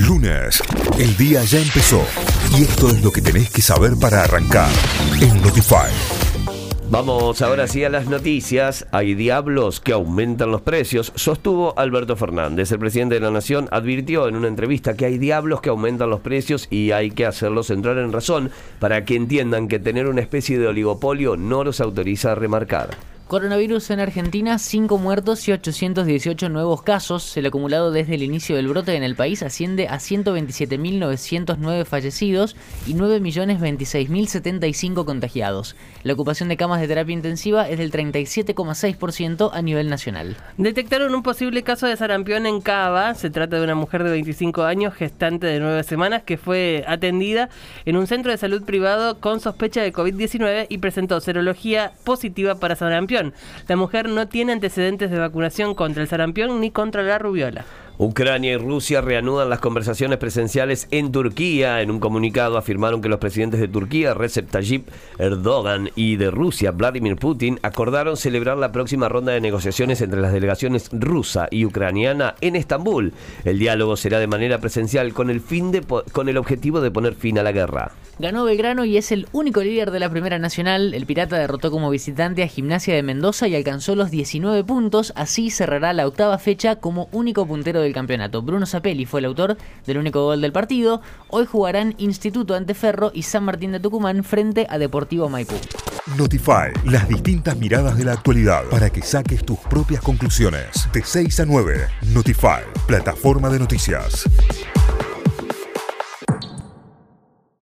Lunes, el día ya empezó y esto es lo que tenés que saber para arrancar en Notify. Vamos ahora sí a las noticias. Hay diablos que aumentan los precios, sostuvo Alberto Fernández. El presidente de la Nación advirtió en una entrevista que hay diablos que aumentan los precios y hay que hacerlos entrar en razón para que entiendan que tener una especie de oligopolio no los autoriza a remarcar. Coronavirus en Argentina, 5 muertos y 818 nuevos casos. El acumulado desde el inicio del brote en el país asciende a 127.909 fallecidos y 9.026.075 contagiados. La ocupación de camas de terapia intensiva es del 37,6% a nivel nacional. Detectaron un posible caso de sarampión en Cava. Se trata de una mujer de 25 años, gestante de 9 semanas, que fue atendida en un centro de salud privado con sospecha de COVID-19 y presentó serología positiva para sarampión la mujer no tiene antecedentes de vacunación contra el sarampión ni contra la rubiola. Ucrania y Rusia reanudan las conversaciones presenciales en Turquía. En un comunicado afirmaron que los presidentes de Turquía, Recep Tayyip Erdogan, y de Rusia, Vladimir Putin, acordaron celebrar la próxima ronda de negociaciones entre las delegaciones rusa y ucraniana en Estambul. El diálogo será de manera presencial con el, fin de con el objetivo de poner fin a la guerra. Ganó Belgrano y es el único líder de la Primera Nacional. El Pirata derrotó como visitante a Gimnasia de Mendoza y alcanzó los 19 puntos. Así cerrará la octava fecha como único puntero del campeonato. Bruno Zapelli fue el autor del único gol del partido. Hoy jugarán Instituto ante Ferro y San Martín de Tucumán frente a Deportivo Maipú. Notify, las distintas miradas de la actualidad para que saques tus propias conclusiones. De 6 a 9, Notify, plataforma de noticias.